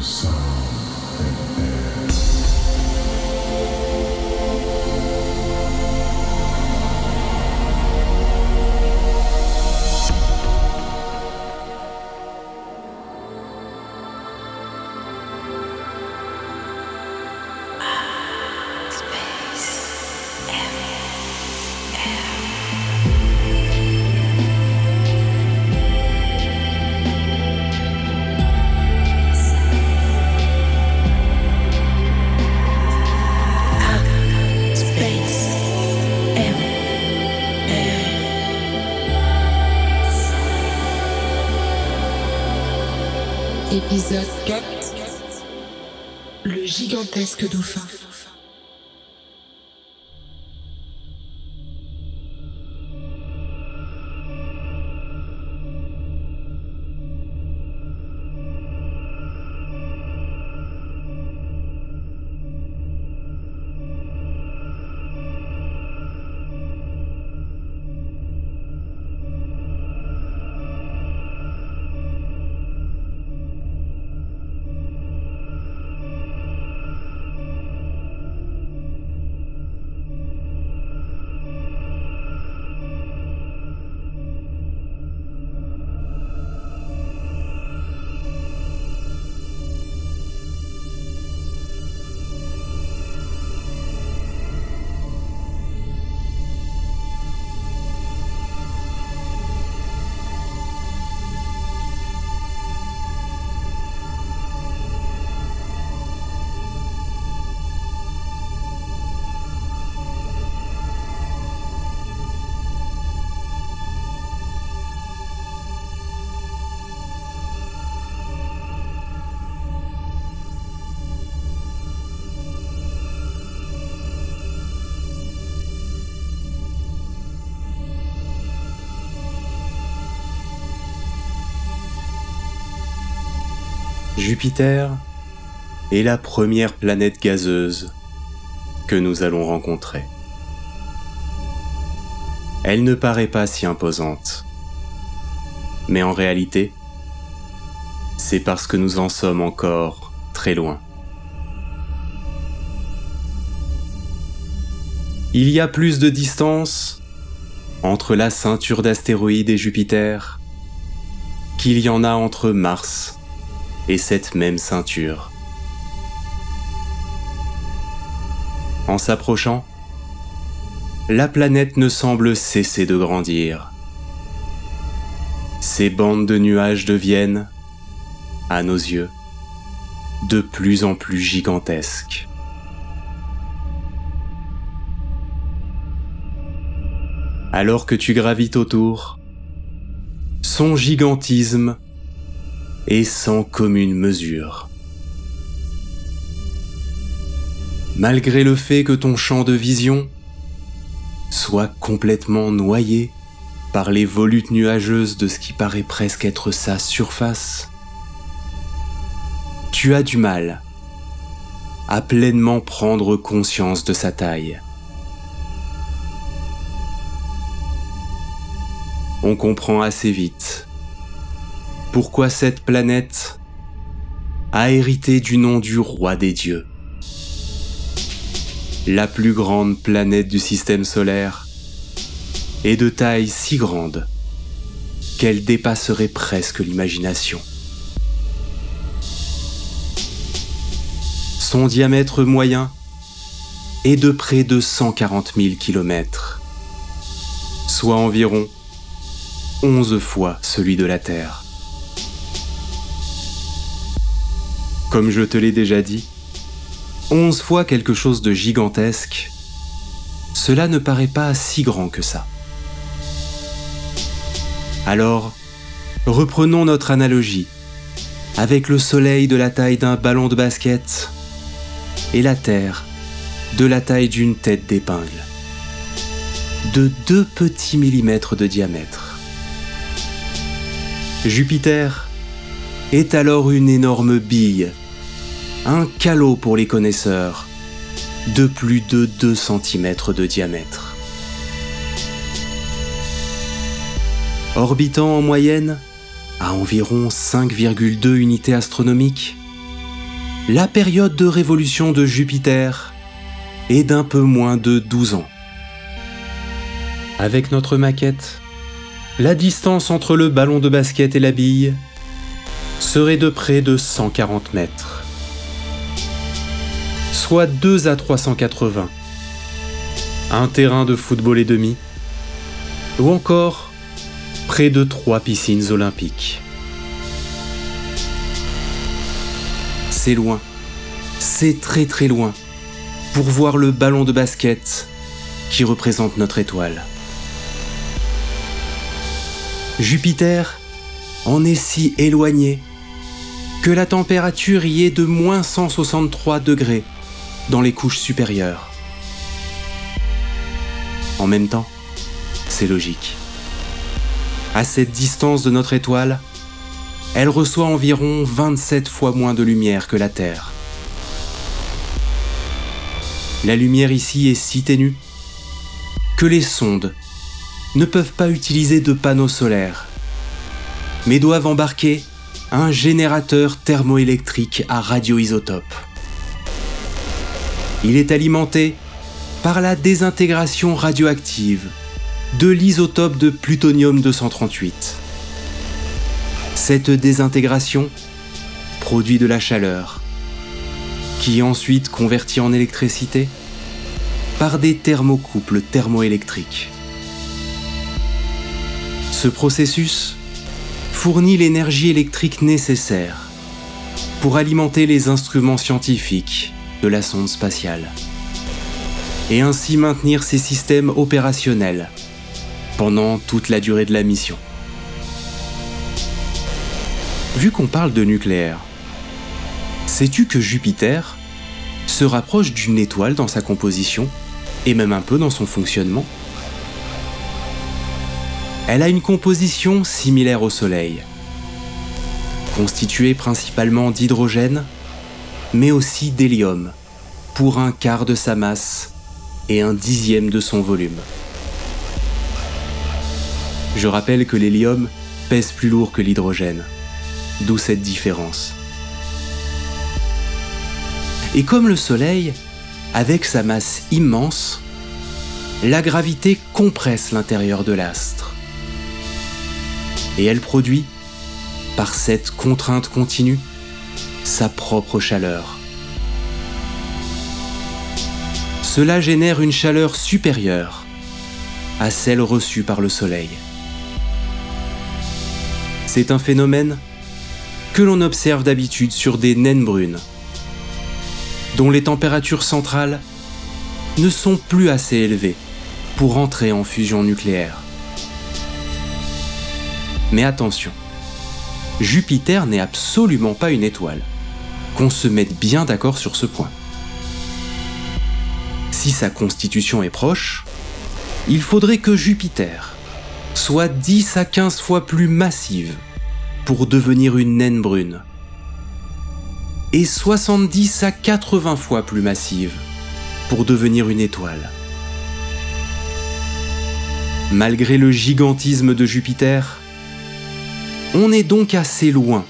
sound. Gigantesque dauphin. Jupiter est la première planète gazeuse que nous allons rencontrer. Elle ne paraît pas si imposante, mais en réalité, c'est parce que nous en sommes encore très loin. Il y a plus de distance entre la ceinture d'astéroïdes et Jupiter qu'il y en a entre Mars et cette même ceinture. En s'approchant, la planète ne semble cesser de grandir. Ces bandes de nuages deviennent, à nos yeux, de plus en plus gigantesques. Alors que tu gravites autour, son gigantisme et sans commune mesure. Malgré le fait que ton champ de vision soit complètement noyé par les volutes nuageuses de ce qui paraît presque être sa surface, tu as du mal à pleinement prendre conscience de sa taille. On comprend assez vite pourquoi cette planète a hérité du nom du roi des dieux? La plus grande planète du système solaire est de taille si grande qu'elle dépasserait presque l'imagination. Son diamètre moyen est de près de 140 000 km, soit environ 11 fois celui de la Terre. Comme je te l'ai déjà dit, onze fois quelque chose de gigantesque, cela ne paraît pas si grand que ça. Alors, reprenons notre analogie avec le Soleil de la taille d'un ballon de basket et la Terre de la taille d'une tête d'épingle, de deux petits millimètres de diamètre. Jupiter est alors une énorme bille un calot pour les connaisseurs, de plus de 2 cm de diamètre. Orbitant en moyenne à environ 5,2 unités astronomiques, la période de révolution de Jupiter est d'un peu moins de 12 ans. Avec notre maquette, la distance entre le ballon de basket et la bille serait de près de 140 mètres, soit 2 à 380. Un terrain de football et demi, ou encore près de trois piscines olympiques. C'est loin, c'est très très loin, pour voir le ballon de basket qui représente notre étoile. Jupiter en est si éloigné que la température y est de moins 163 degrés dans les couches supérieures. En même temps, c'est logique. À cette distance de notre étoile, elle reçoit environ 27 fois moins de lumière que la Terre. La lumière ici est si ténue que les sondes ne peuvent pas utiliser de panneaux solaires, mais doivent embarquer un générateur thermoélectrique à radioisotope. Il est alimenté par la désintégration radioactive de l'isotope de plutonium-238. Cette désintégration produit de la chaleur, qui est ensuite convertie en électricité par des thermocouples thermoélectriques. Ce processus fournit l'énergie électrique nécessaire pour alimenter les instruments scientifiques de la sonde spatiale et ainsi maintenir ces systèmes opérationnels pendant toute la durée de la mission. Vu qu'on parle de nucléaire, sais-tu que Jupiter se rapproche d'une étoile dans sa composition et même un peu dans son fonctionnement? Elle a une composition similaire au Soleil, constituée principalement d'hydrogène, mais aussi d'hélium, pour un quart de sa masse et un dixième de son volume. Je rappelle que l'hélium pèse plus lourd que l'hydrogène, d'où cette différence. Et comme le Soleil, avec sa masse immense, la gravité compresse l'intérieur de l'astre. Et elle produit, par cette contrainte continue, sa propre chaleur. Cela génère une chaleur supérieure à celle reçue par le Soleil. C'est un phénomène que l'on observe d'habitude sur des naines brunes, dont les températures centrales ne sont plus assez élevées pour entrer en fusion nucléaire. Mais attention, Jupiter n'est absolument pas une étoile. Qu'on se mette bien d'accord sur ce point. Si sa constitution est proche, il faudrait que Jupiter soit 10 à 15 fois plus massive pour devenir une naine brune et 70 à 80 fois plus massive pour devenir une étoile. Malgré le gigantisme de Jupiter, on est donc assez loin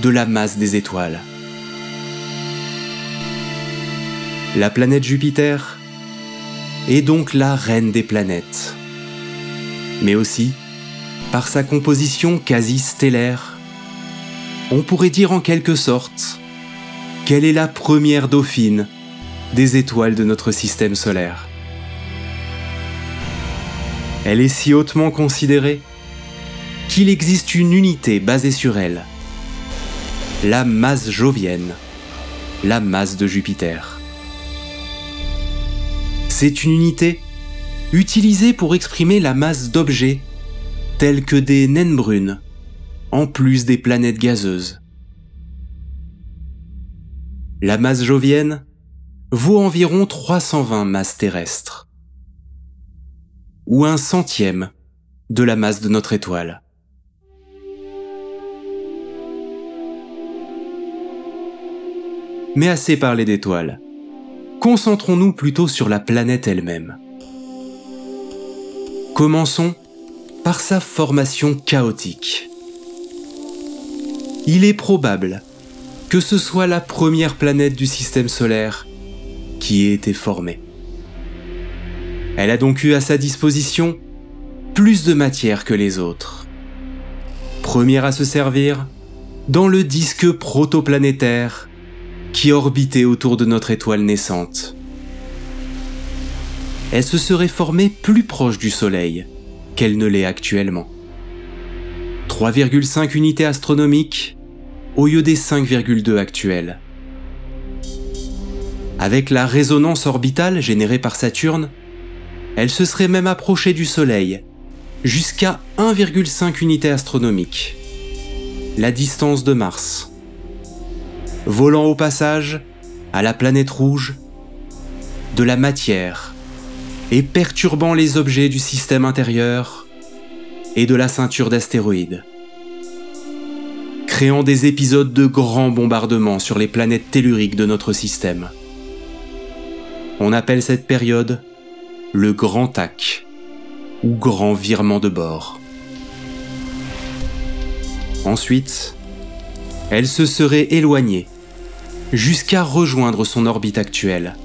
de la masse des étoiles. La planète Jupiter est donc la reine des planètes, mais aussi par sa composition quasi stellaire. On pourrait dire en quelque sorte qu'elle est la première dauphine des étoiles de notre système solaire. Elle est si hautement considérée qu'il existe une unité basée sur elle, la masse jovienne, la masse de Jupiter. C'est une unité utilisée pour exprimer la masse d'objets tels que des naines brunes, en plus des planètes gazeuses. La masse jovienne vaut environ 320 masses terrestres, ou un centième de la masse de notre étoile. Mais assez parlé d'étoiles. Concentrons-nous plutôt sur la planète elle-même. Commençons par sa formation chaotique. Il est probable que ce soit la première planète du système solaire qui ait été formée. Elle a donc eu à sa disposition plus de matière que les autres. Première à se servir dans le disque protoplanétaire qui orbitait autour de notre étoile naissante. Elle se serait formée plus proche du Soleil qu'elle ne l'est actuellement. 3,5 unités astronomiques au lieu des 5,2 actuelles. Avec la résonance orbitale générée par Saturne, elle se serait même approchée du Soleil, jusqu'à 1,5 unités astronomiques, la distance de Mars. Volant au passage à la planète rouge de la matière et perturbant les objets du système intérieur et de la ceinture d'astéroïdes créant des épisodes de grands bombardements sur les planètes telluriques de notre système. On appelle cette période le grand tac ou grand virement de bord. Ensuite, elle se serait éloignée jusqu'à rejoindre son orbite actuelle.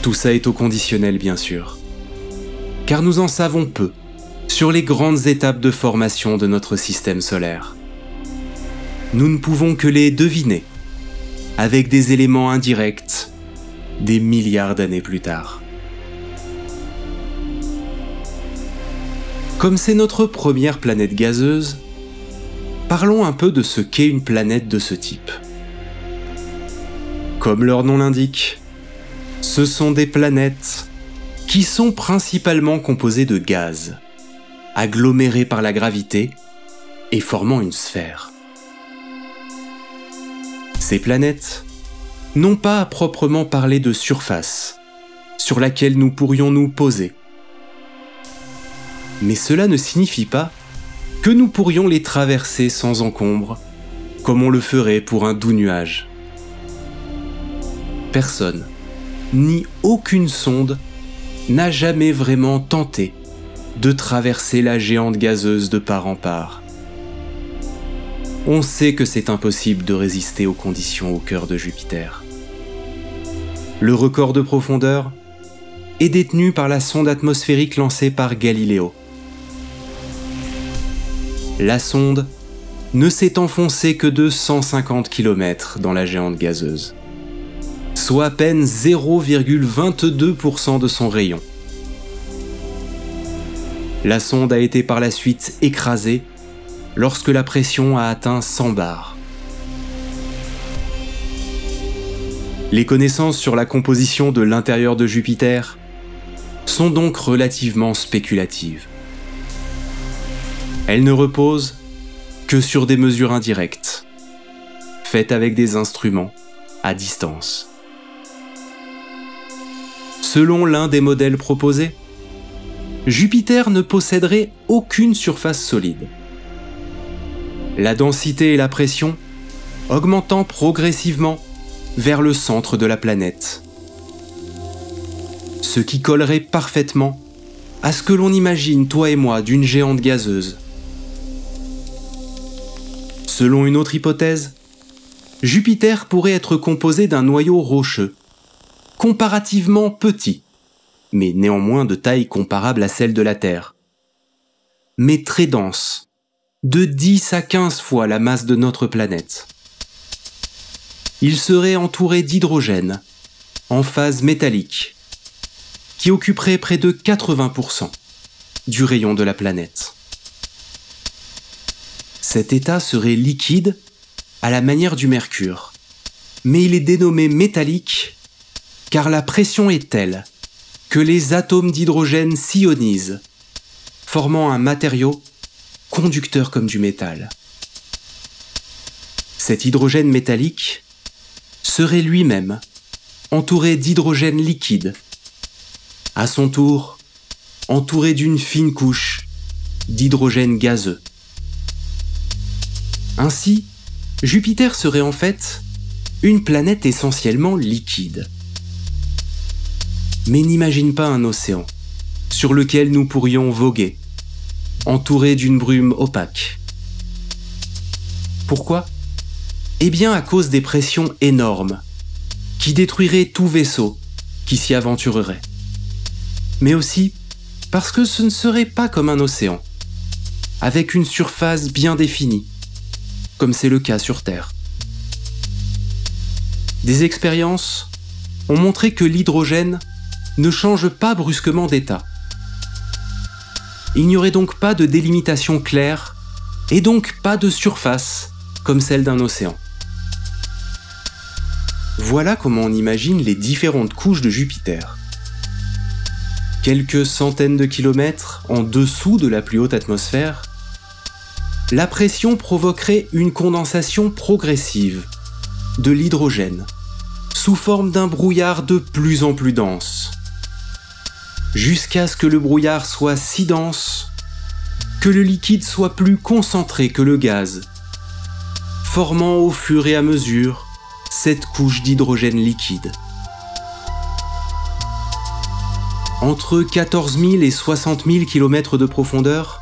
Tout ça est au conditionnel bien sûr, car nous en savons peu sur les grandes étapes de formation de notre système solaire. Nous ne pouvons que les deviner, avec des éléments indirects, des milliards d'années plus tard. Comme c'est notre première planète gazeuse, parlons un peu de ce qu'est une planète de ce type. Comme leur nom l'indique, ce sont des planètes qui sont principalement composées de gaz agglomérés par la gravité et formant une sphère. Ces planètes n'ont pas à proprement parler de surface sur laquelle nous pourrions nous poser. Mais cela ne signifie pas que nous pourrions les traverser sans encombre, comme on le ferait pour un doux nuage. Personne, ni aucune sonde, n'a jamais vraiment tenté de traverser la géante gazeuse de part en part. On sait que c'est impossible de résister aux conditions au cœur de Jupiter. Le record de profondeur est détenu par la sonde atmosphérique lancée par Galileo. La sonde ne s'est enfoncée que de 150 km dans la géante gazeuse, soit à peine 0,22% de son rayon. La sonde a été par la suite écrasée lorsque la pression a atteint 100 bars. Les connaissances sur la composition de l'intérieur de Jupiter sont donc relativement spéculatives. Elles ne reposent que sur des mesures indirectes, faites avec des instruments à distance. Selon l'un des modèles proposés, Jupiter ne posséderait aucune surface solide. La densité et la pression augmentant progressivement vers le centre de la planète. Ce qui collerait parfaitement à ce que l'on imagine, toi et moi, d'une géante gazeuse. Selon une autre hypothèse, Jupiter pourrait être composé d'un noyau rocheux, comparativement petit, mais néanmoins de taille comparable à celle de la Terre. Mais très dense, de 10 à 15 fois la masse de notre planète. Il serait entouré d'hydrogène, en phase métallique, qui occuperait près de 80% du rayon de la planète. Cet état serait liquide à la manière du mercure, mais il est dénommé métallique car la pression est telle que les atomes d'hydrogène s'ionisent, formant un matériau conducteur comme du métal. Cet hydrogène métallique serait lui-même entouré d'hydrogène liquide, à son tour entouré d'une fine couche d'hydrogène gazeux. Ainsi, Jupiter serait en fait une planète essentiellement liquide mais n'imagine pas un océan sur lequel nous pourrions voguer, entouré d'une brume opaque. Pourquoi? Eh bien à cause des pressions énormes, qui détruiraient tout vaisseau qui s'y aventurerait. Mais aussi parce que ce ne serait pas comme un océan, avec une surface bien définie, comme c'est le cas sur Terre. Des expériences ont montré que l'hydrogène ne change pas brusquement d'état. Il n'y aurait donc pas de délimitation claire et donc pas de surface comme celle d'un océan. Voilà comment on imagine les différentes couches de Jupiter. Quelques centaines de kilomètres en dessous de la plus haute atmosphère, la pression provoquerait une condensation progressive de l'hydrogène sous forme d'un brouillard de plus en plus dense, jusqu'à ce que le brouillard soit si dense que le liquide soit plus concentré que le gaz, formant au fur et à mesure cette couche d'hydrogène liquide. Entre 14 000 et 60 000 km de profondeur,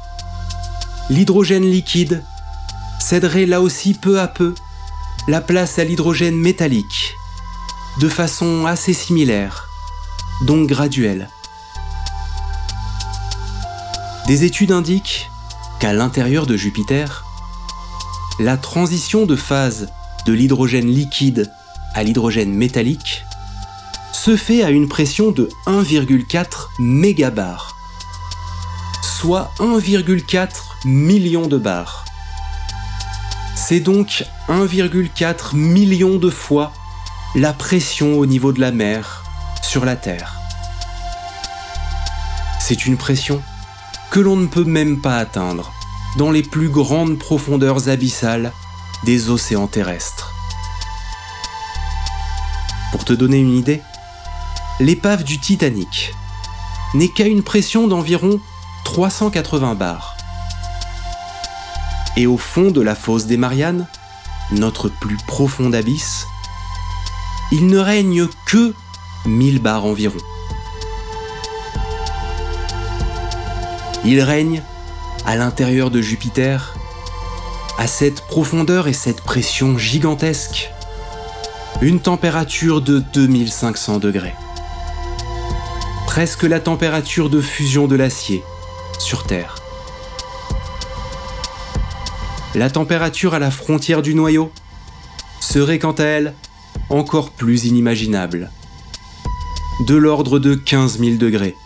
l'hydrogène liquide céderait là aussi peu à peu la place à l'hydrogène métallique, de façon assez similaire, donc graduelle. Des études indiquent qu'à l'intérieur de Jupiter, la transition de phase de l'hydrogène liquide à l'hydrogène métallique se fait à une pression de 1,4 mégabar, soit 1,4 million de bars. C'est donc 1,4 million de fois la pression au niveau de la mer sur la Terre. C'est une pression que l'on ne peut même pas atteindre dans les plus grandes profondeurs abyssales des océans terrestres. Pour te donner une idée, l'épave du Titanic n'est qu'à une pression d'environ 380 bars. Et au fond de la fosse des Mariannes, notre plus profond abysse, il ne règne que 1000 bars environ. Il règne à l'intérieur de Jupiter à cette profondeur et cette pression gigantesque, une température de 2500 degrés. Presque la température de fusion de l'acier sur Terre. La température à la frontière du noyau serait quant à elle encore plus inimaginable, de l'ordre de 15 000 degrés.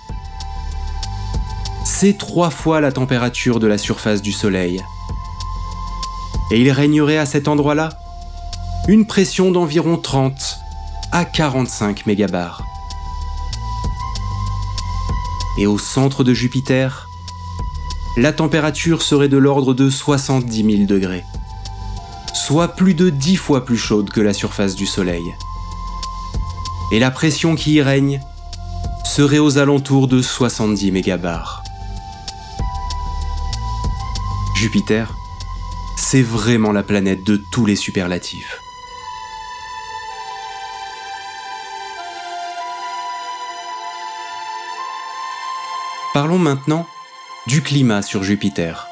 C'est trois fois la température de la surface du Soleil et il régnerait à cet endroit-là? Une pression d'environ 30 à 45 mégabars. Et au centre de Jupiter, la température serait de l'ordre de 70 000 degrés, soit plus de 10 fois plus chaude que la surface du Soleil. Et la pression qui y règne serait aux alentours de 70 mégabars. Jupiter c'est vraiment la planète de tous les superlatifs. Parlons maintenant du climat sur Jupiter.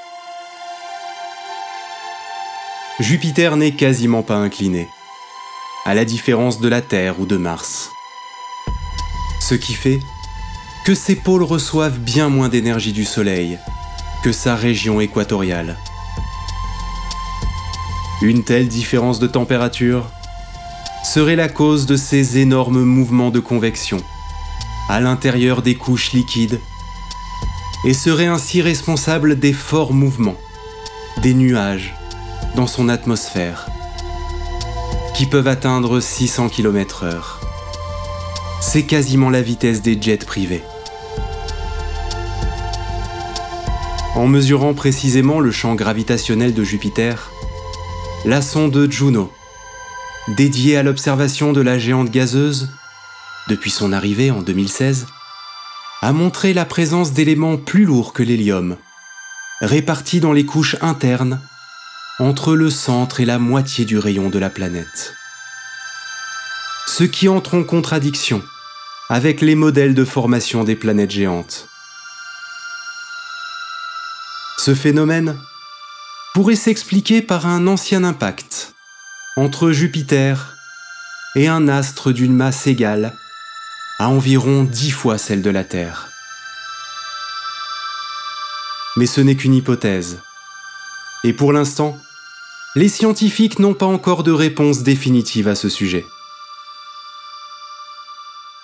Jupiter n'est quasiment pas incliné, à la différence de la Terre ou de Mars. Ce qui fait que ses pôles reçoivent bien moins d'énergie du Soleil sa région équatoriale. Une telle différence de température serait la cause de ces énormes mouvements de convection à l'intérieur des couches liquides et serait ainsi responsable des forts mouvements des nuages dans son atmosphère qui peuvent atteindre 600 km/h. C'est quasiment la vitesse des jets privés. En mesurant précisément le champ gravitationnel de Jupiter, la sonde Juno, dédiée à l'observation de la géante gazeuse, depuis son arrivée en 2016, a montré la présence d'éléments plus lourds que l'hélium, répartis dans les couches internes, entre le centre et la moitié du rayon de la planète. Ce qui entre en contradiction avec les modèles de formation des planètes géantes. Ce phénomène pourrait s'expliquer par un ancien impact entre Jupiter et un astre d'une masse égale à environ dix fois celle de la Terre. Mais ce n'est qu'une hypothèse. Et pour l'instant, les scientifiques n'ont pas encore de réponse définitive à ce sujet.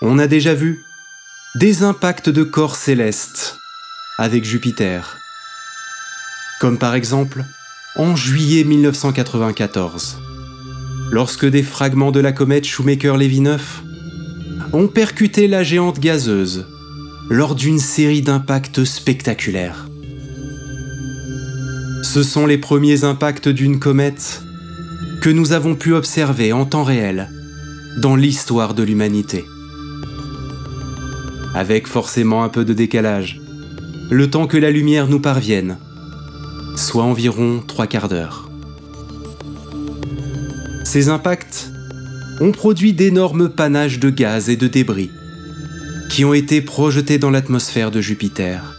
On a déjà vu des impacts de corps célestes avec Jupiter, comme par exemple en juillet 1994, lorsque des fragments de la comète Shoemaker-Levy 9 ont percuté la géante gazeuse lors d'une série d'impacts spectaculaires. Ce sont les premiers impacts d'une comète que nous avons pu observer en temps réel dans l'histoire de l'humanité. Avec forcément un peu de décalage, le temps que la lumière nous parvienne, soit environ trois quarts d'heure. Ces impacts ont produit d'énormes panaches de gaz et de débris qui ont été projetés dans l'atmosphère de Jupiter,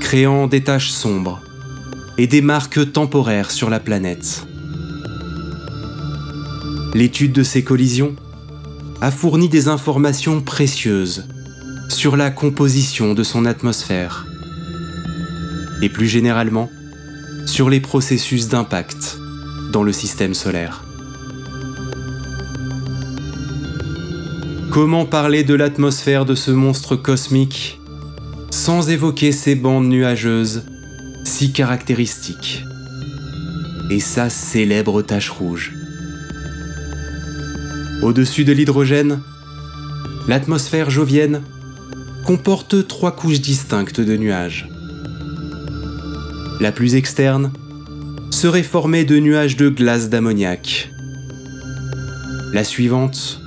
créant des taches sombres et des marques temporaires sur la planète. L'étude de ces collisions a fourni des informations précieuses sur la composition de son atmosphère et plus généralement sur les processus d'impact dans le système solaire. Comment parler de l'atmosphère de ce monstre cosmique sans évoquer ces bandes nuageuses si caractéristique. Et sa célèbre tache rouge. Au-dessus de l'hydrogène, l'atmosphère jovienne comporte trois couches distinctes de nuages. La plus externe serait formée de nuages de glace d'ammoniac. La suivante,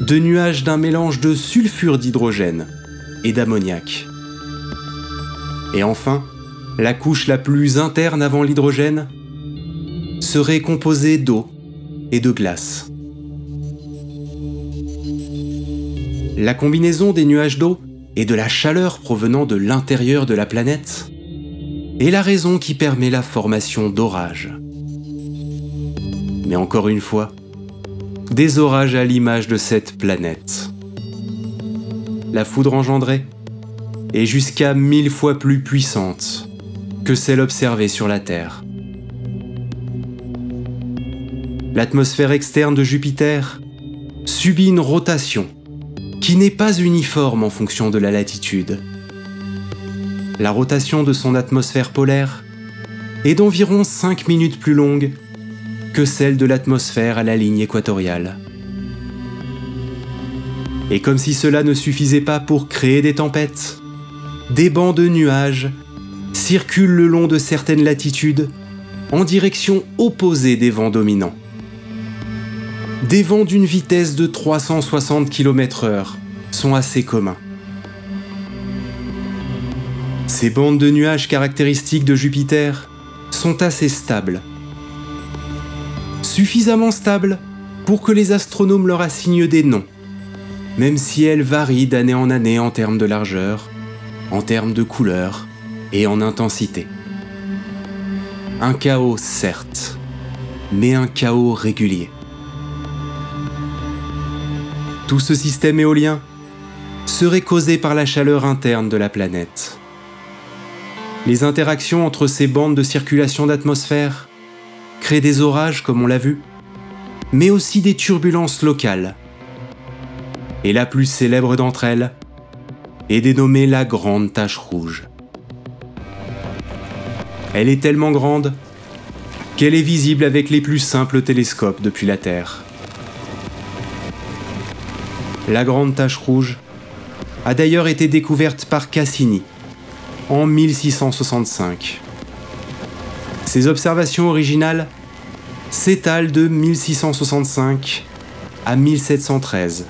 de nuages d'un mélange de sulfure d'hydrogène et d'ammoniac. Et enfin, la couche la plus interne avant l'hydrogène, serait composée d'eau et de glace. La combinaison des nuages d'eau et de la chaleur provenant de l'intérieur de la planète est la raison qui permet la formation d'orages. Mais encore une fois, des orages à l'image de cette planète. La foudre engendrée est jusqu'à mille fois plus puissante que celle observée sur la Terre. L'atmosphère externe de Jupiter subit une rotation qui n'est pas uniforme en fonction de la latitude. La rotation de son atmosphère polaire est d'environ 5 minutes plus longue que celle de l'atmosphère à la ligne équatoriale. Et comme si cela ne suffisait pas pour créer des tempêtes, des bancs de nuages circulent le long de certaines latitudes en direction opposée des vents dominants. Des vents d'une vitesse de 360 km/h sont assez communs. Ces bandes de nuages caractéristiques de Jupiter sont assez stables. Suffisamment stables pour que les astronomes leur assignent des noms, même si elles varient d'année en année en termes de largeur, en termes de couleur et en intensité. Un chaos certes, mais un chaos régulier. Tout ce système éolien serait causé par la chaleur interne de la planète. Les interactions entre ces bandes de circulation d'atmosphère créent des orages comme on l'a vu, mais aussi des turbulences locales. Et la plus célèbre d'entre elles est dénommée la Grande Tache Rouge. Elle est tellement grande qu'elle est visible avec les plus simples télescopes depuis la Terre. La grande tache rouge a d'ailleurs été découverte par Cassini en 1665. Ses observations originales s'étalent de 1665 à 1713.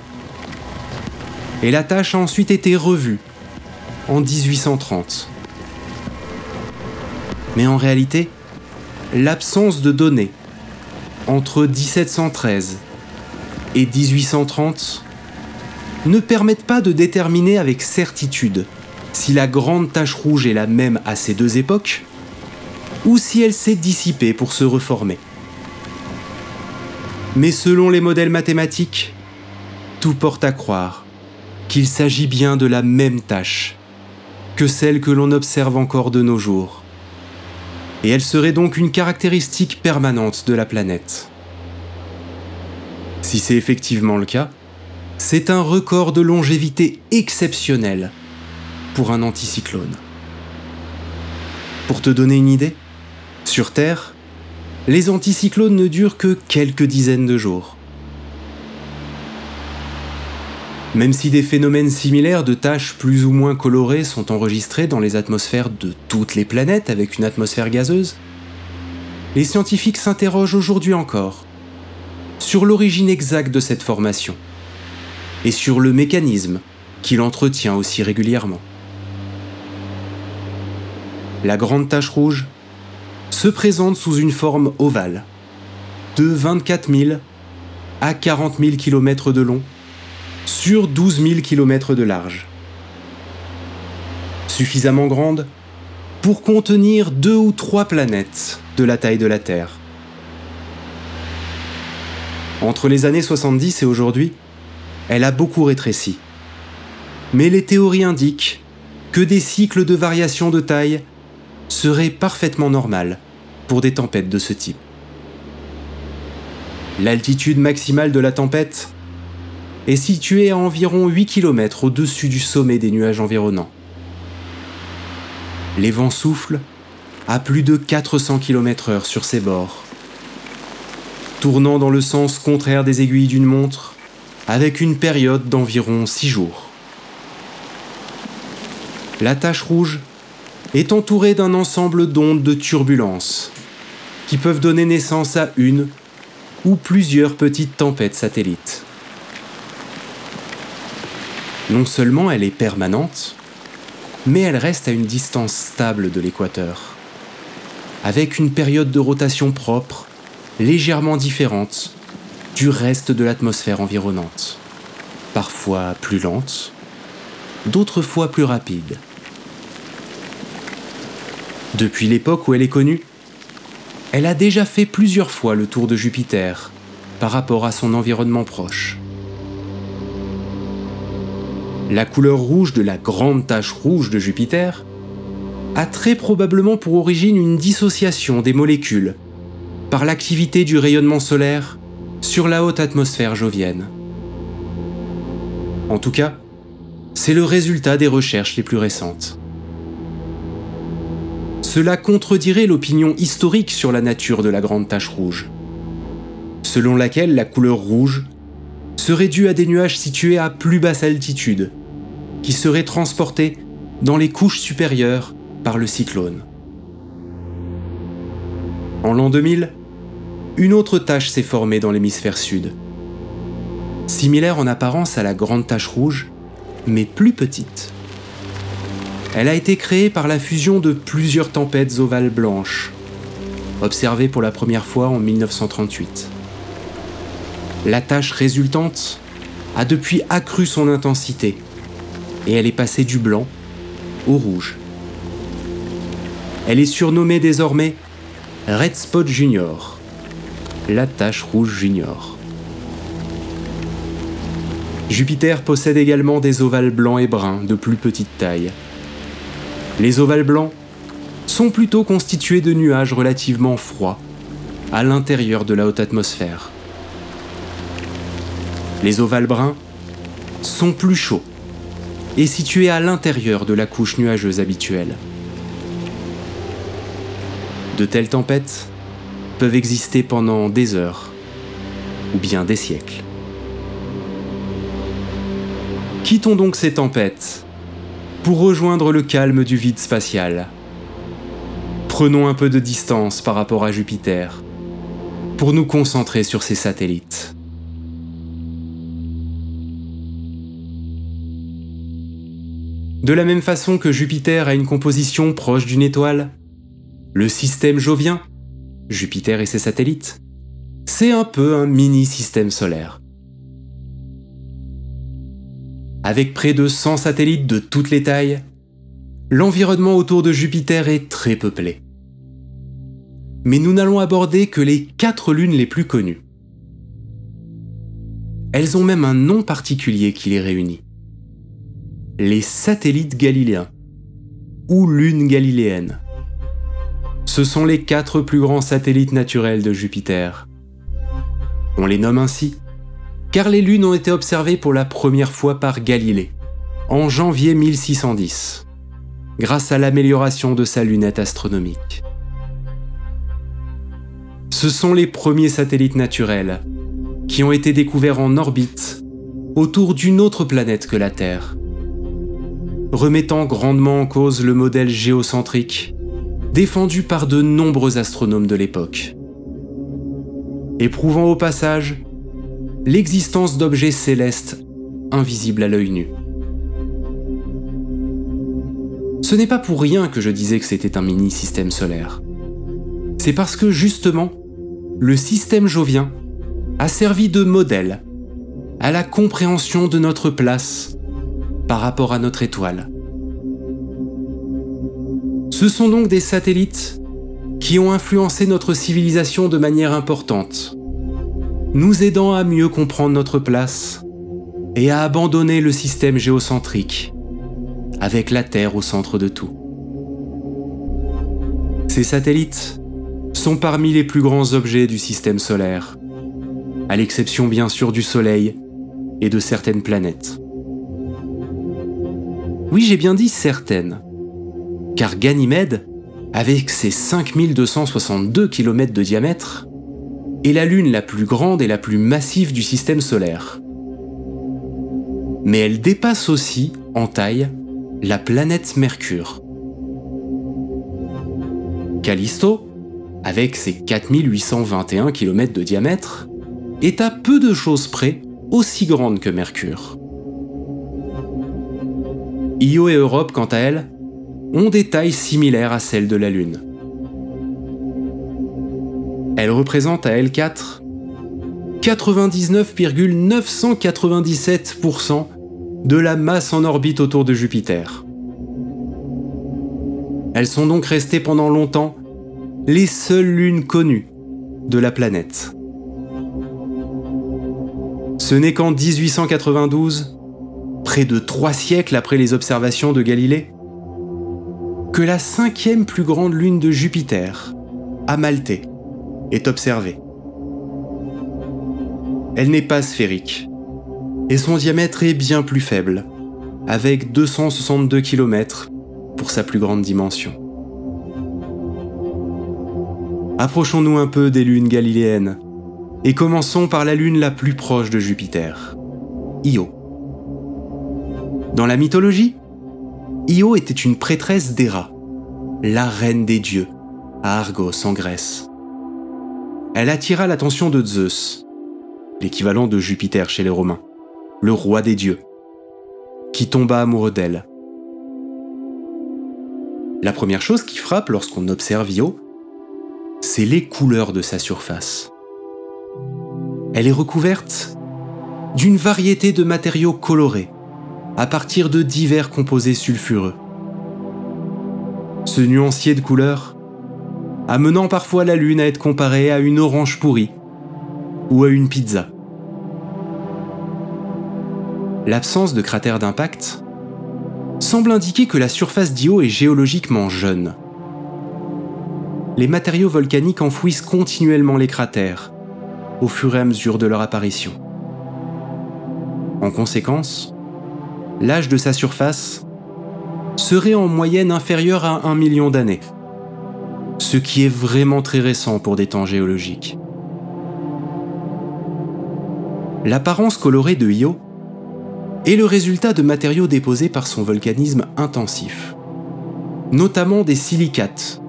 Et la tâche a ensuite été revue en 1830. Mais en réalité, l'absence de données entre 1713 et 1830 ne permettent pas de déterminer avec certitude si la grande tache rouge est la même à ces deux époques ou si elle s'est dissipée pour se reformer. Mais selon les modèles mathématiques, tout porte à croire qu'il s'agit bien de la même tâche que celle que l'on observe encore de nos jours. Et elle serait donc une caractéristique permanente de la planète. Si c'est effectivement le cas, c'est un record de longévité exceptionnel pour un anticyclone. Pour te donner une idée, sur Terre, les anticyclones ne durent que quelques dizaines de jours. Même si des phénomènes similaires de taches plus ou moins colorées sont enregistrés dans les atmosphères de toutes les planètes avec une atmosphère gazeuse, les scientifiques s'interrogent aujourd'hui encore sur l'origine exacte de cette formation et sur le mécanisme qui l'entretient aussi régulièrement. La grande tache rouge se présente sous une forme ovale, de 24 000 à 40 000 km de long, sur 12 000 km de large. Suffisamment grande pour contenir deux ou trois planètes de la taille de la Terre. Entre les années 70 et aujourd'hui, elle a beaucoup rétréci. Mais les théories indiquent que des cycles de variation de taille seraient parfaitement normales pour des tempêtes de ce type. L'altitude maximale de la tempête est située à environ 8 km au-dessus du sommet des nuages environnants. Les vents soufflent à plus de 400 km/h sur ses bords, tournant dans le sens contraire des aiguilles d'une montre, avec une période d'environ 6 jours. La tache rouge est entourée d'un ensemble d'ondes de turbulence qui peuvent donner naissance à une ou plusieurs petites tempêtes satellites. Non seulement elle est permanente, mais elle reste à une distance stable de l'équateur, avec une période de rotation propre légèrement différente du reste de l'atmosphère environnante, parfois plus lente, d'autres fois plus rapide. Depuis l'époque où elle est connue, elle a déjà fait plusieurs fois le tour de Jupiter par rapport à son environnement proche. La couleur rouge de la grande tache rouge de Jupiter a très probablement pour origine une dissociation des molécules par l'activité du rayonnement solaire sur la haute atmosphère jovienne. En tout cas, c'est le résultat des recherches les plus récentes. Cela contredirait l'opinion historique sur la nature de la grande tache rouge, selon laquelle la couleur rouge serait due à des nuages situés à plus basse altitude, qui seraient transportés dans les couches supérieures par le cyclone. En l'an 2000, une autre tache s'est formée dans l'hémisphère sud. Similaire en apparence à la grande tache rouge, mais plus petite. Elle a été créée par la fusion de plusieurs tempêtes ovales blanches, observées pour la première fois en 1938. La tache résultante a depuis accru son intensité et elle est passée du blanc au rouge. Elle est surnommée désormais Red Spot Junior la tache rouge junior. Jupiter possède également des ovales blancs et bruns de plus petite taille. Les ovales blancs sont plutôt constitués de nuages relativement froids à l'intérieur de la haute atmosphère. Les ovales bruns sont plus chauds et situés à l'intérieur de la couche nuageuse habituelle. De telles tempêtes peuvent exister pendant des heures ou bien des siècles. Quittons donc ces tempêtes pour rejoindre le calme du vide spatial. Prenons un peu de distance par rapport à Jupiter pour nous concentrer sur ses satellites. De la même façon que Jupiter a une composition proche d'une étoile, le système jovien Jupiter et ses satellites, c'est un peu un mini-système solaire. Avec près de 100 satellites de toutes les tailles, l'environnement autour de Jupiter est très peuplé. Mais nous n'allons aborder que les quatre lunes les plus connues. elles ont même un nom particulier qui les réunit. Les satellites galiléens, ou lunes galiléennes. Ce sont les quatre plus grands satellites naturels de Jupiter. On les nomme ainsi car les lunes ont été observées pour la première fois par Galilée, en janvier 1610, grâce à l'amélioration de sa lunette astronomique. Ce sont les premiers satellites naturels qui ont été découverts en orbite autour d'une autre planète que la Terre, remettant grandement en cause le modèle géocentrique défendu par de nombreux astronomes de l'époque, et prouvant au passage l'existence d'objets célestes invisibles à l'œil nu. Ce n'est pas pour rien que je disais que c'était un mini-système solaire. C'est parce que justement, le système jovien a servi de modèle à la compréhension de notre place par rapport à notre étoile. Ce sont donc des satellites qui ont influencé notre civilisation de manière importante, nous aidant à mieux comprendre notre place et à abandonner le système géocentrique, avec la Terre au centre de tout. Ces satellites sont parmi les plus grands objets du système solaire, à l'exception bien sûr du Soleil et de certaines planètes. Oui, j'ai bien dit certaines, car Ganymède, avec ses 5262 km de diamètre, est la Lune la plus grande et la plus massive du système solaire. Mais elle dépasse aussi, en taille, la planète Mercure. Callisto, avec ses 4821 km de diamètre, est à peu de choses près aussi grande que Mercure. Io et Europe, quant à elles, ont des tailles similaires à celles de la Lune. Elle représente à L4 99,997% de la masse en orbite autour de Jupiter. Elles sont donc restées pendant longtemps les seules lunes connues de la planète. Ce n'est qu'en 1892, près de trois siècles après les observations de Galilée, que la cinquième plus grande lune de Jupiter, Amalthée, est observée. Elle n'est pas sphérique, et son diamètre est bien plus faible, avec 262 km pour sa plus grande dimension. Approchons-nous un peu des lunes galiléennes, et commençons par la lune la plus proche de Jupiter, Io. Dans la mythologie, Io était une prêtresse d'Héra, la reine des dieux, à Argos en Grèce elle attira l'attention de Zeus, l'équivalent de Jupiter chez les Romains, le roi des dieux, qui tomba amoureux d'elle. La première chose qui frappe lorsqu'on observe Io, c'est les couleurs de sa surface. Elle est recouverte d'une variété de matériaux colorés, à partir de divers composés sulfureux. Ce nuancier de couleurs amenant parfois la Lune à être comparée à une orange pourrie ou à une pizza. L'absence de cratères d'impact semble indiquer que la surface d'Io est géologiquement jeune. Les matériaux volcaniques enfouissent continuellement les cratères au fur et à mesure de leur apparition. En conséquence, l'âge de sa surface serait en moyenne inférieur à un million d'années ce qui est vraiment très récent pour des temps géologiques. L'apparence colorée de Io est le résultat de matériaux déposés par son volcanisme intensif, notamment des silicates,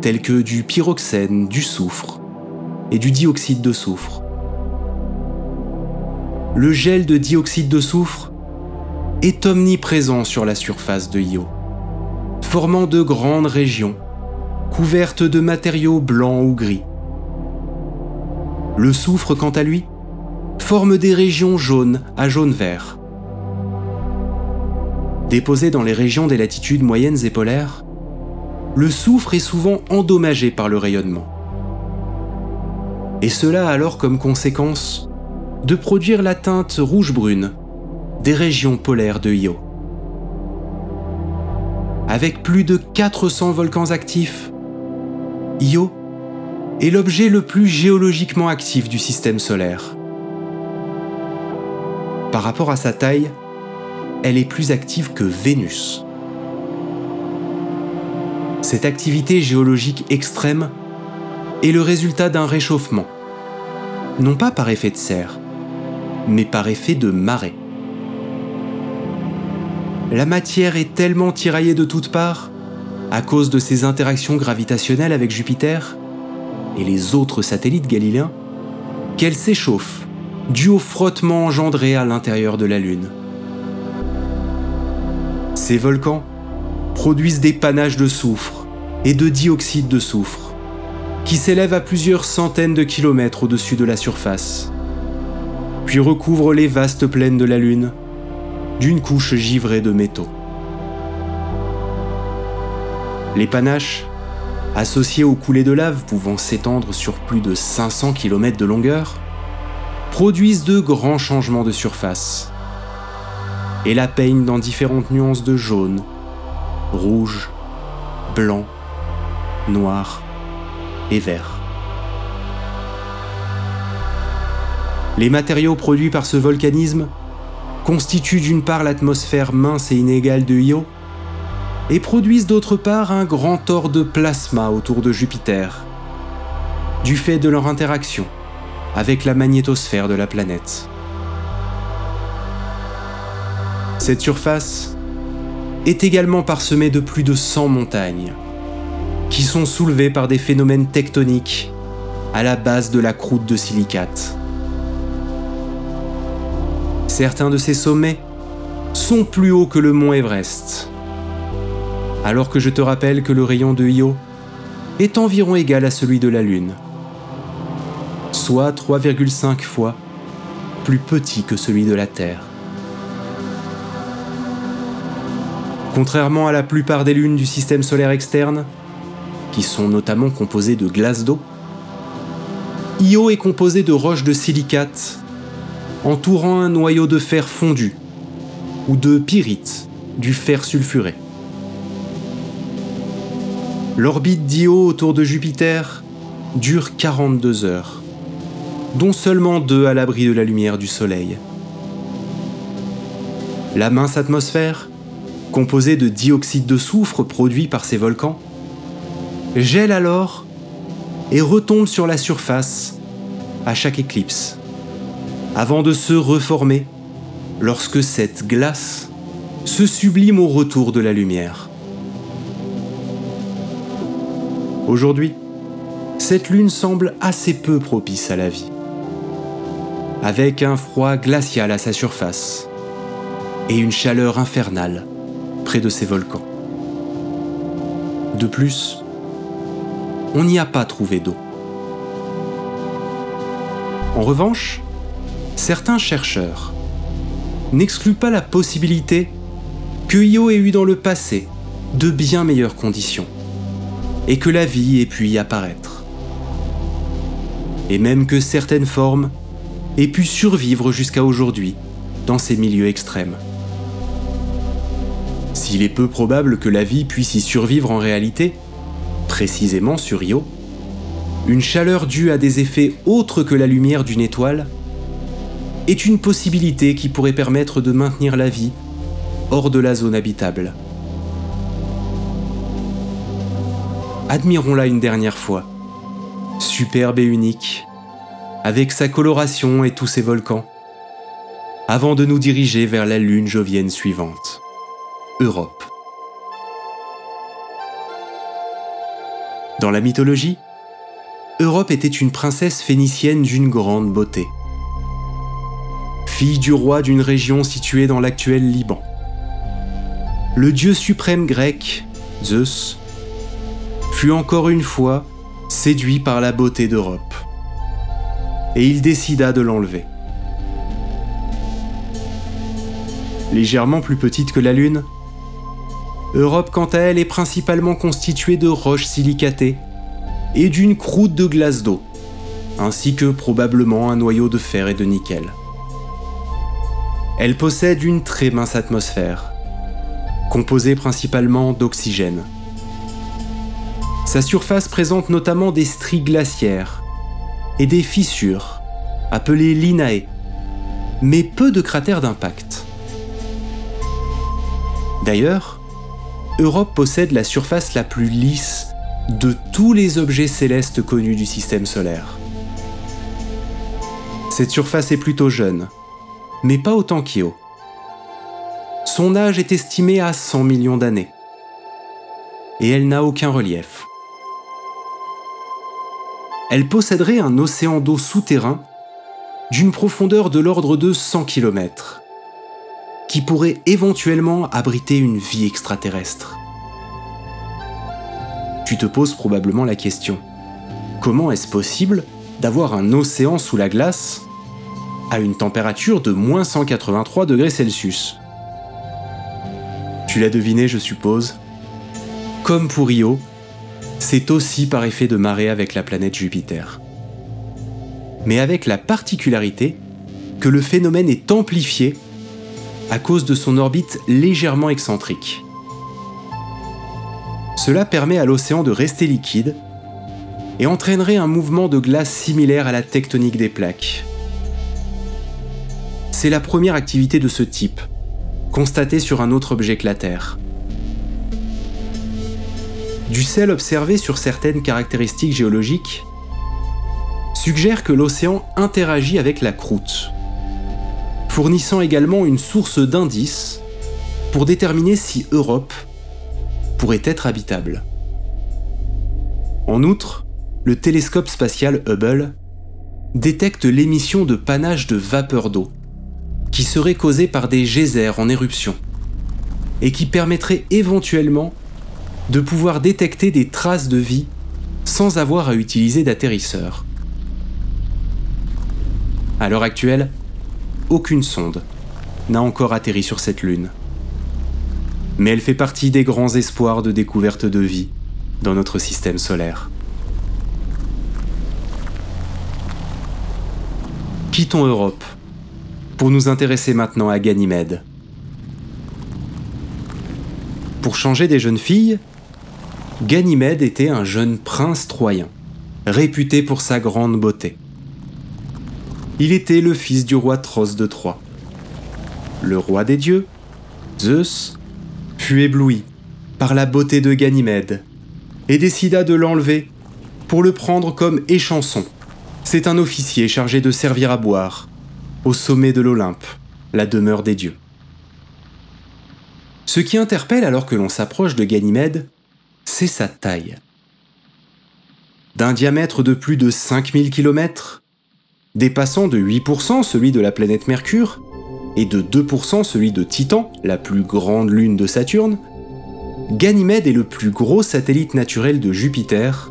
tels que du pyroxène, du soufre et du dioxyde de soufre. Le gel de dioxyde de soufre est omniprésent sur la surface de Io, formant de grandes régions couverte de matériaux blancs ou gris. Le soufre, quant à lui, forme des régions jaunes à jaune-vert. Déposé dans les régions des latitudes moyennes et polaires, le soufre est souvent endommagé par le rayonnement. Et cela a alors comme conséquence de produire la teinte rouge-brune des régions polaires de Io. Avec plus de 400 volcans actifs, Io est l'objet le plus géologiquement actif du système solaire. Par rapport à sa taille, elle est plus active que Vénus. Cette activité géologique extrême est le résultat d'un réchauffement, non pas par effet de serre, mais par effet de marée. La matière est tellement tiraillée de toutes parts, à cause de ses interactions gravitationnelles avec Jupiter et les autres satellites galiléens, qu'elle s'échauffe dû au frottement engendré à l'intérieur de la Lune. Ces volcans produisent des panaches de soufre et de dioxyde de soufre, qui s'élèvent à plusieurs centaines de kilomètres au-dessus de la surface, puis recouvrent les vastes plaines de la Lune d'une couche givrée de métaux. Les panaches, associés aux coulées de lave pouvant s'étendre sur plus de 500 km de longueur, produisent de grands changements de surface et la peignent dans différentes nuances de jaune, rouge, blanc, noir et vert. Les matériaux produits par ce volcanisme constituent d'une part l'atmosphère mince et inégale de Io, et produisent d'autre part un grand tort de plasma autour de Jupiter, du fait de leur interaction avec la magnétosphère de la planète. Cette surface est également parsemée de plus de 100 montagnes, qui sont soulevées par des phénomènes tectoniques à la base de la croûte de silicate. Certains de ces sommets sont plus hauts que le mont Everest, alors que je te rappelle que le rayon de Io est environ égal à celui de la Lune soit 3,5 fois plus petit que celui de la Terre. Contrairement à la plupart des lunes du système solaire externe, qui sont notamment composées de glace d'eau, Io est composé de roches de silicate entourant un noyau de fer fondu ou de pyrite, du fer sulfuré. L'orbite d'Io autour de Jupiter dure 42 heures dont seulement deux à l'abri de la lumière du Soleil. La mince atmosphère, composée de dioxyde de soufre produit par ces volcans, gèle alors et retombe sur la surface à chaque éclipse, avant de se reformer lorsque cette glace se sublime au retour de la lumière. Aujourd'hui, cette lune semble assez peu propice à la vie avec un froid glacial à sa surface et une chaleur infernale près de ses volcans. De plus, on n'y a pas trouvé d'eau. En revanche, certains chercheurs n'excluent pas la possibilité que Io ait eu dans le passé de bien meilleures conditions et que la vie ait pu y apparaître. Et même que certaines formes et pu survivre jusqu'à aujourd'hui dans ces milieux extrêmes. S'il est peu probable que la vie puisse y survivre en réalité, précisément sur Io, une chaleur due à des effets autres que la lumière d'une étoile est une possibilité qui pourrait permettre de maintenir la vie hors de la zone habitable. Admirons-la une dernière fois. Superbe et unique, avec sa coloration et tous ses volcans, avant de nous diriger vers la lune jovienne suivante, Europe. Dans la mythologie, Europe était une princesse phénicienne d'une grande beauté. Fille du roi d'une région située dans l'actuel Liban. Le dieu suprême grec, Zeus, fut encore une fois séduit par la beauté d'Europe et il décida de l'enlever. Légèrement plus petite que la Lune, Europe quant à elle est principalement constituée de roches silicatées et d'une croûte de glace d'eau, ainsi que probablement un noyau de fer et de nickel. Elle possède une très mince atmosphère, composée principalement d'oxygène. Sa surface présente notamment des stries glaciaires et des fissures, appelées linae, mais peu de cratères d'impact. D'ailleurs, Europe possède la surface la plus lisse de tous les objets célestes connus du système solaire. Cette surface est plutôt jeune, mais pas autant qu'Io. Son âge est estimé à 100 millions d'années. Et elle n'a aucun relief. Elle posséderait un océan d'eau souterrain d'une profondeur de l'ordre de 100 km, qui pourrait éventuellement abriter une vie extraterrestre. Tu te poses probablement la question. Comment est-ce possible d'avoir un océan sous la glace à une température de moins 183 degrés Celsius? Tu l'as deviné, je suppose. Comme pour Io, c'est aussi par effet de marée avec la planète Jupiter. Mais avec la particularité que le phénomène est amplifié à cause de son orbite légèrement excentrique. Cela permet à l'océan de rester liquide et entraînerait un mouvement de glace similaire à la tectonique des plaques. C'est la première activité de ce type, constatée sur un autre objet que la Terre. Du sel observé sur certaines caractéristiques géologiques suggère que l'océan interagit avec la croûte, fournissant également une source d'indices pour déterminer si Europe pourrait être habitable. En outre, le télescope spatial Hubble détecte l'émission de panache de vapeur d'eau, qui serait causée par des geysers en éruption, et qui permettrait éventuellement de pouvoir détecter des traces de vie sans avoir à utiliser d'atterrisseur. À l'heure actuelle, aucune sonde n'a encore atterri sur cette lune. Mais elle fait partie des grands espoirs de découverte de vie dans notre système solaire. Quittons Europe pour nous intéresser maintenant à Ganymède. Pour changer des jeunes filles, Ganymède était un jeune prince troyen, réputé pour sa grande beauté. Il était le fils du roi Tros de Troie. Le roi des dieux, Zeus, fut ébloui par la beauté de Ganymède et décida de l'enlever pour le prendre comme échanson. C'est un officier chargé de servir à boire au sommet de l'Olympe, la demeure des dieux. Ce qui interpelle alors que l'on s'approche de Ganymède, c'est sa taille. D'un diamètre de plus de 5000 km, dépassant de 8% celui de la planète Mercure et de 2% celui de Titan, la plus grande lune de Saturne, Ganymède est le plus gros satellite naturel de Jupiter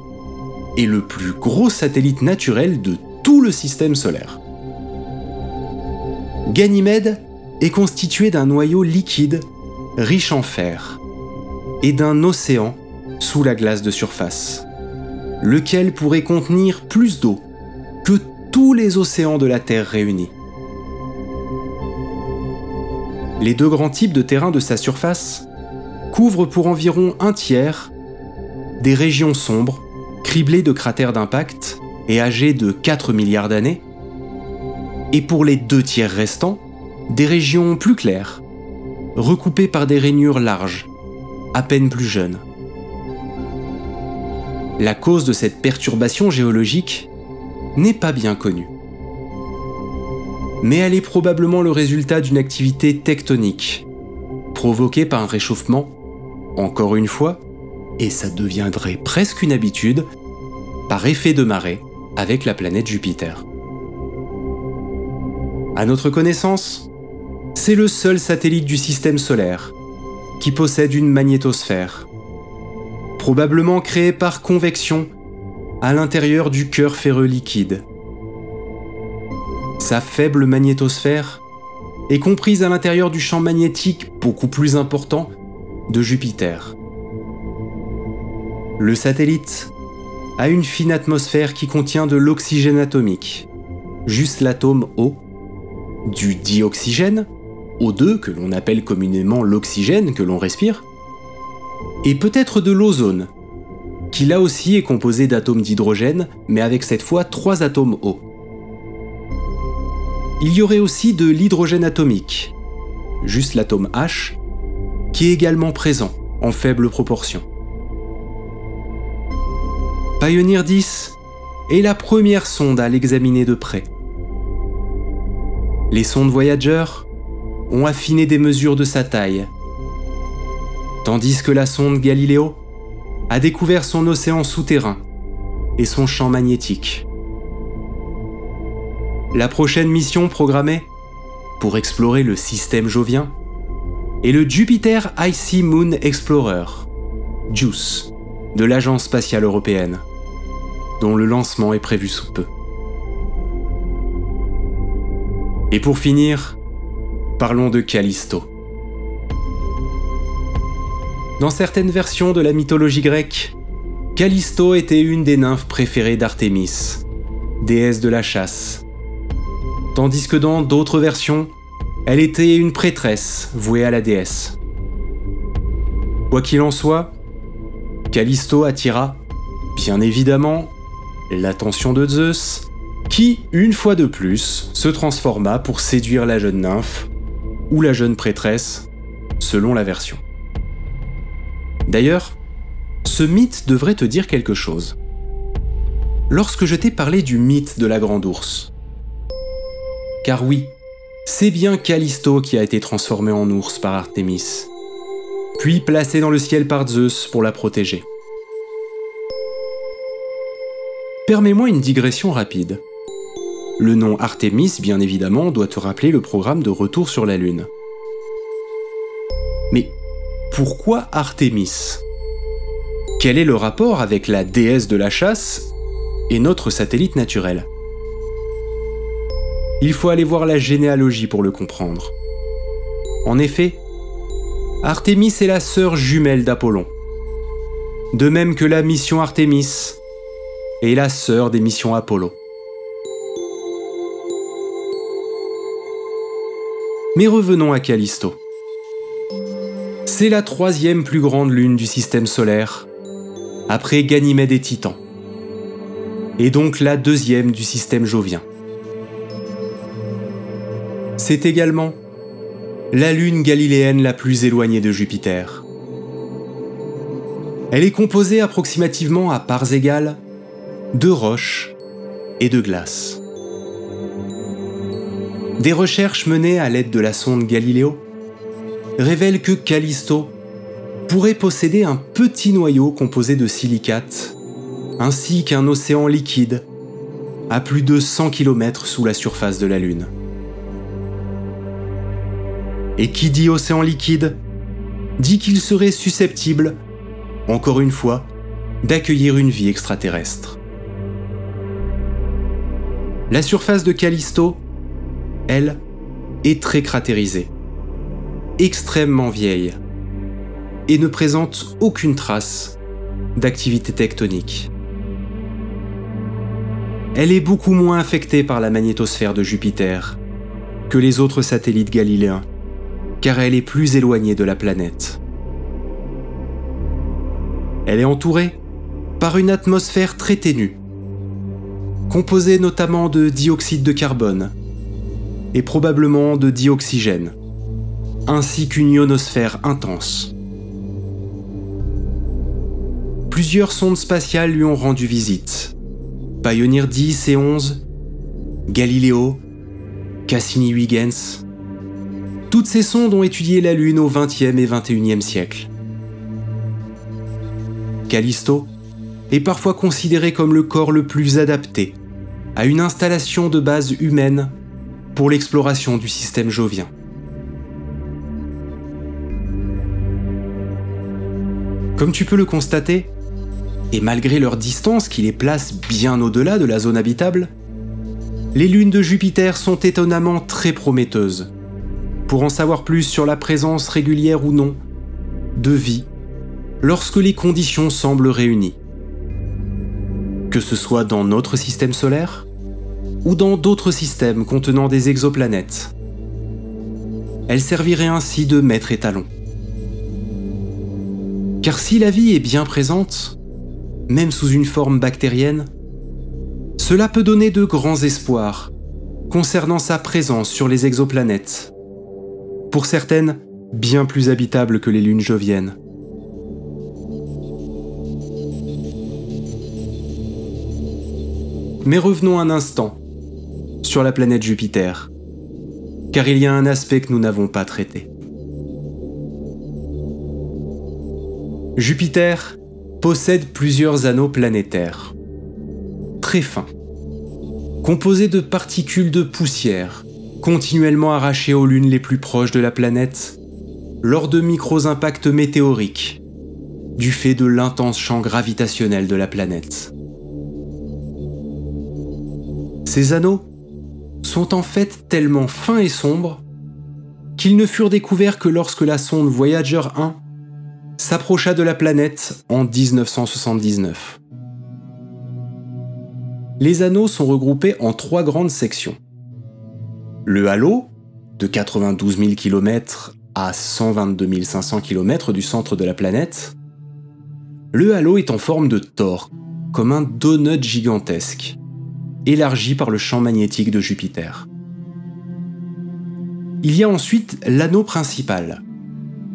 et le plus gros satellite naturel de tout le système solaire. Ganymède est constitué d'un noyau liquide riche en fer et d'un océan sous la glace de surface, lequel pourrait contenir plus d'eau que tous les océans de la Terre réunis. Les deux grands types de terrains de sa surface couvrent pour environ un tiers des régions sombres, criblées de cratères d'impact et âgées de 4 milliards d'années, et pour les deux tiers restants, des régions plus claires, recoupées par des rainures larges, à peine plus jeunes. La cause de cette perturbation géologique n'est pas bien connue. Mais elle est probablement le résultat d'une activité tectonique, provoquée par un réchauffement, encore une fois, et ça deviendrait presque une habitude, par effet de marée avec la planète Jupiter. À notre connaissance, c'est le seul satellite du système solaire qui possède une magnétosphère, probablement créée par convection à l'intérieur du cœur ferreux liquide. Sa faible magnétosphère est comprise à l'intérieur du champ magnétique beaucoup plus important de Jupiter. Le satellite a une fine atmosphère qui contient de l'oxygène atomique, juste l'atome O, du dioxygène, O2 que l'on appelle communément l'oxygène que l'on respire, et peut-être de l'ozone, qui là aussi est composé d'atomes d'hydrogène, mais avec cette fois trois atomes O. Il y aurait aussi de l'hydrogène atomique, juste l'atome H, qui est également présent en faible proportion. Pioneer 10 est la première sonde à l'examiner de près. Les sondes Voyager ont affiné des mesures de sa taille, tandis que la sonde Galileo a découvert son océan souterrain et son champ magnétique. La prochaine mission programmée pour explorer le système jovien est le Jupiter Icy Moon Explorer, JUICE, de l'Agence spatiale européenne, dont le lancement est prévu sous peu. Et pour finir, parlons de Callisto. Dans certaines versions de la mythologie grecque, Callisto était une des nymphes préférées d'Artémis, déesse de la chasse. Tandis que dans d'autres versions, elle était une prêtresse vouée à la déesse. Quoi qu'il en soit, Callisto attira, bien évidemment, l'attention de Zeus, qui, une fois de plus, se transforma pour séduire la jeune nymphe, ou la jeune prêtresse, selon la version. D'ailleurs, ce mythe devrait te dire quelque chose. Lorsque je t'ai parlé du mythe de la grande ours. Car oui, c'est bien Callisto qui a été transformé en ours par Artémis, puis placé dans le ciel par Zeus pour la protéger. Permets-moi une digression rapide. Le nom Artémis, bien évidemment, doit te rappeler le programme de retour sur la Lune. Mais pourquoi Artémis Quel est le rapport avec la déesse de la chasse et notre satellite naturel? Il faut aller voir la généalogie pour le comprendre. En effet, Artémis est la sœur jumelle d'Apollon. De même que la mission Artémis est la sœur des missions Apollo. Mais revenons à Callisto. C'est la troisième plus grande lune du système solaire, après Ganymède et Titan, et donc la deuxième du système jovien. C'est également la lune galiléenne la plus éloignée de Jupiter. Elle est composée approximativement à parts égales de roches et de glace. Des recherches menées à l'aide de la sonde Galileo révèle que Callisto pourrait posséder un petit noyau composé de silicate, ainsi qu'un océan liquide à plus de 100 km sous la surface de la Lune. Et qui dit océan liquide dit qu'il serait susceptible, encore une fois, d'accueillir une vie extraterrestre. La surface de Callisto, elle, est très cratérisée extrêmement vieille et ne présente aucune trace d'activité tectonique. Elle est beaucoup moins affectée par la magnétosphère de Jupiter que les autres satellites galiléens, car elle est plus éloignée de la planète. Elle est entourée par une atmosphère très ténue, composée notamment de dioxyde de carbone et probablement de dioxygène ainsi qu'une ionosphère intense. Plusieurs sondes spatiales lui ont rendu visite. Pioneer 10 et 11, Galileo, Cassini-Huygens. Toutes ces sondes ont étudié la Lune au XXe et XXIe siècle. Callisto est parfois considéré comme le corps le plus adapté à une installation de base humaine pour l'exploration du système jovien. Comme tu peux le constater, et malgré leur distance qui les place bien au-delà de la zone habitable, les lunes de Jupiter sont étonnamment très prometteuses. Pour en savoir plus sur la présence régulière ou non de vie, lorsque les conditions semblent réunies. que ce soit dans notre système solaire ou dans d'autres systèmes contenant des exoplanètes. Elle servirait ainsi de maître étalon. Car si la vie est bien présente, même sous une forme bactérienne, cela peut donner de grands espoirs concernant sa présence sur les exoplanètes, pour certaines bien plus habitables que les lunes joviennes. Mais revenons un instant sur la planète Jupiter, car il y a un aspect que nous n'avons pas traité. Jupiter possède plusieurs anneaux planétaires, très fins, composés de particules de poussière continuellement arrachées aux lunes les plus proches de la planète lors de micros impacts météoriques, du fait de l'intense champ gravitationnel de la planète. Ces anneaux sont en fait tellement fins et sombres qu'ils ne furent découverts que lorsque la sonde Voyager 1 s'approcha de la planète en 1979. Les anneaux sont regroupés en trois grandes sections. Le halo, de 92 000 km à 122 500 km du centre de la planète. Le halo est en forme de tor, comme un donut gigantesque élargi par le champ magnétique de Jupiter. Il y a ensuite l'anneau principal,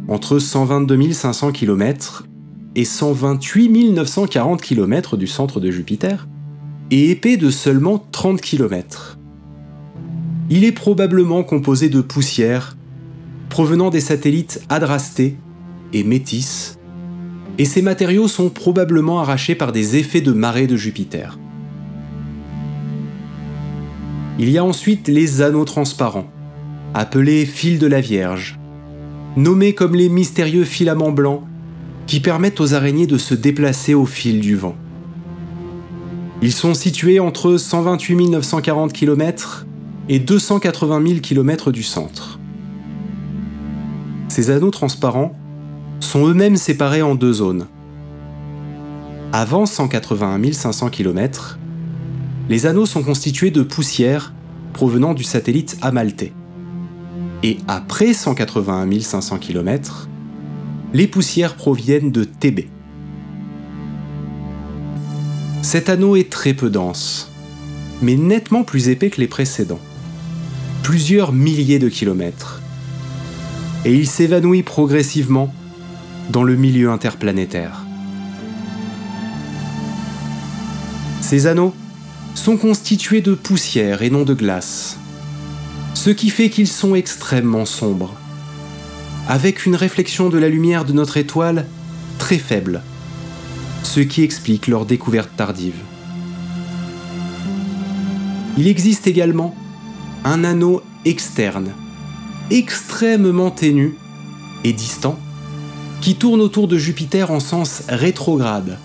entre 122 500 km et 128 940 km du centre de Jupiter, et épais de seulement 30 km. Il est probablement composé de poussière provenant des satellites Adrasté et Métis, et ces matériaux sont probablement arrachés par des effets de marée de Jupiter. Il y a ensuite les anneaux transparents, appelés fils de la Vierge, nommés comme les mystérieux filaments blancs qui permettent aux araignées de se déplacer au fil du vent. Ils sont situés entre 128 940 km et 280 000 km du centre. Ces anneaux transparents sont eux-mêmes séparés en deux zones. Avant 181 500 km, les anneaux sont constitués de poussière provenant du satellite Amalthée. Et après 181 500 km, les poussières proviennent de TB. Cet anneau est très peu dense, mais nettement plus épais que les précédents. Plusieurs milliers de kilomètres. Et il s'évanouit progressivement dans le milieu interplanétaire. Ces anneaux sont constitués de poussière et non de glace, ce qui fait qu'ils sont extrêmement sombres, avec une réflexion de la lumière de notre étoile très faible, ce qui explique leur découverte tardive. Il existe également un anneau externe, extrêmement ténu et distant, qui tourne autour de Jupiter en sens rétrograde,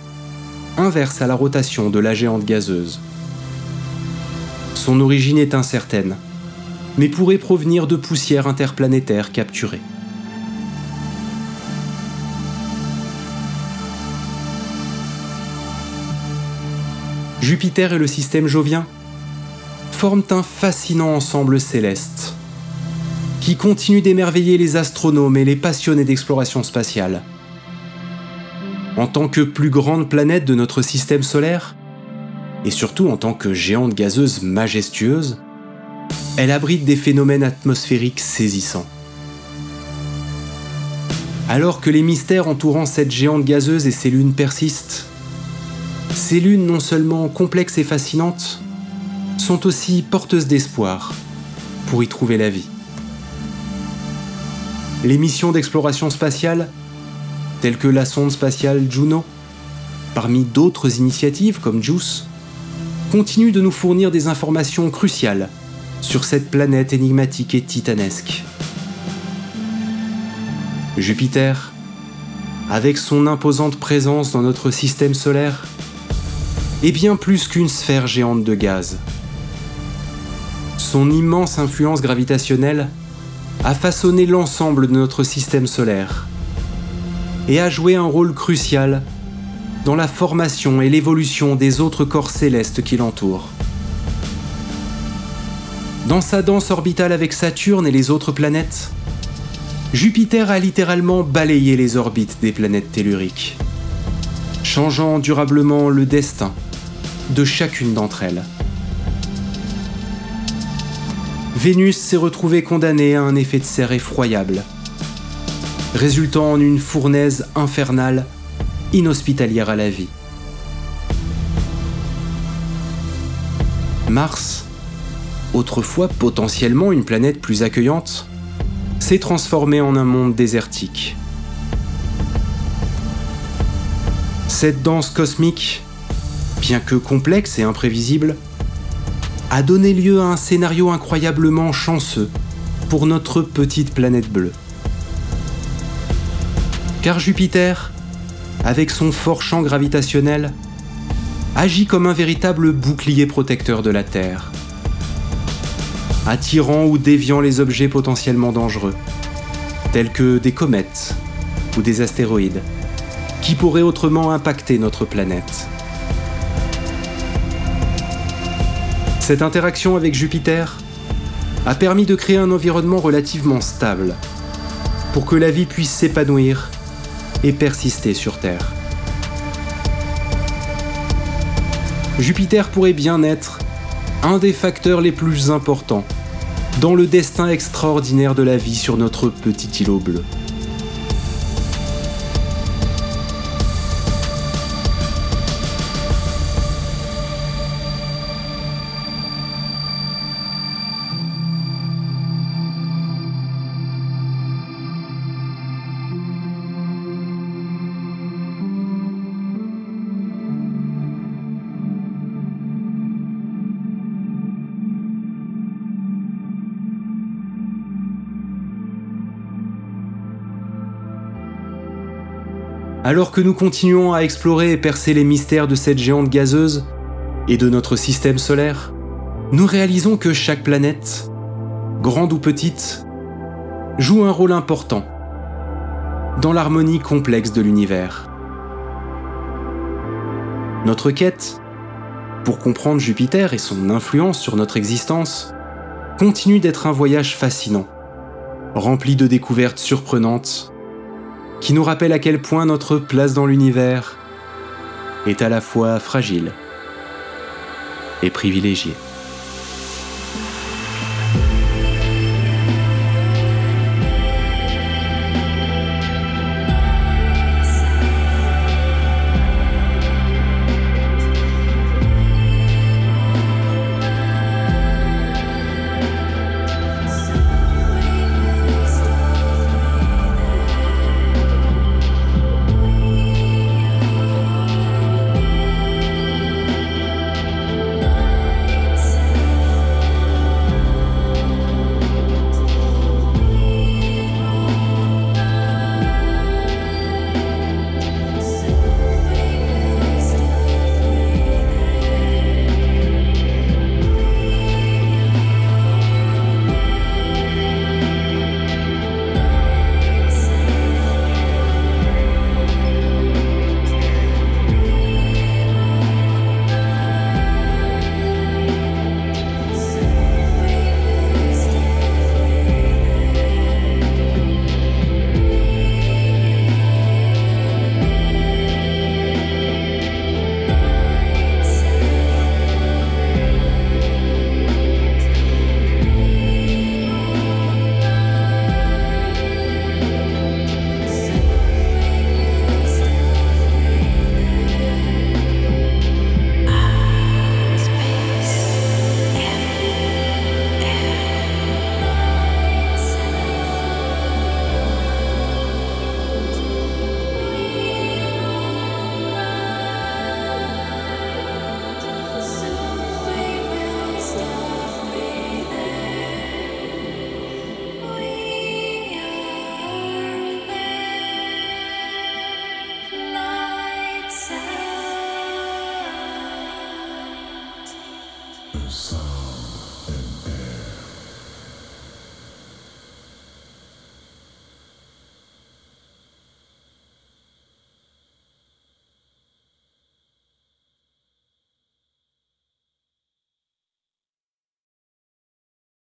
inverse à la rotation de la géante gazeuse. Son origine est incertaine, mais pourrait provenir de poussières interplanétaires capturées. Jupiter et le système jovien forment un fascinant ensemble céleste qui continue d'émerveiller les astronomes et les passionnés d'exploration spatiale. En tant que plus grande planète de notre système solaire, et surtout en tant que géante gazeuse majestueuse, elle abrite des phénomènes atmosphériques saisissants. Alors que les mystères entourant cette géante gazeuse et ses lunes persistent, ces lunes non seulement complexes et fascinantes, sont aussi porteuses d'espoir pour y trouver la vie. Les missions d'exploration spatiale, telles que la sonde spatiale Juno, parmi d'autres initiatives comme JUICE, continue de nous fournir des informations cruciales sur cette planète énigmatique et titanesque. Jupiter, avec son imposante présence dans notre système solaire, est bien plus qu'une sphère géante de gaz. Son immense influence gravitationnelle a façonné l'ensemble de notre système solaire et a joué un rôle crucial dans la formation et l'évolution des autres corps célestes qui l'entourent. Dans sa danse orbitale avec Saturne et les autres planètes, Jupiter a littéralement balayé les orbites des planètes telluriques, changeant durablement le destin de chacune d'entre elles. Vénus s'est retrouvée condamnée à un effet de serre effroyable, résultant en une fournaise infernale inhospitalière à la vie. Mars, autrefois potentiellement une planète plus accueillante, s'est transformé en un monde désertique. Cette danse cosmique, bien que complexe et imprévisible, a donné lieu à un scénario incroyablement chanceux pour notre petite planète bleue. Car Jupiter avec son fort champ gravitationnel, agit comme un véritable bouclier protecteur de la Terre, attirant ou déviant les objets potentiellement dangereux, tels que des comètes ou des astéroïdes, qui pourraient autrement impacter notre planète. Cette interaction avec Jupiter a permis de créer un environnement relativement stable pour que la vie puisse s'épanouir et persister sur Terre. Jupiter pourrait bien être un des facteurs les plus importants dans le destin extraordinaire de la vie sur notre petit îlot bleu. Alors que nous continuons à explorer et percer les mystères de cette géante gazeuse et de notre système solaire, nous réalisons que chaque planète, grande ou petite, joue un rôle important dans l'harmonie complexe de l'univers. Notre quête, pour comprendre Jupiter et son influence sur notre existence, continue d'être un voyage fascinant, rempli de découvertes surprenantes qui nous rappelle à quel point notre place dans l'univers est à la fois fragile et privilégiée.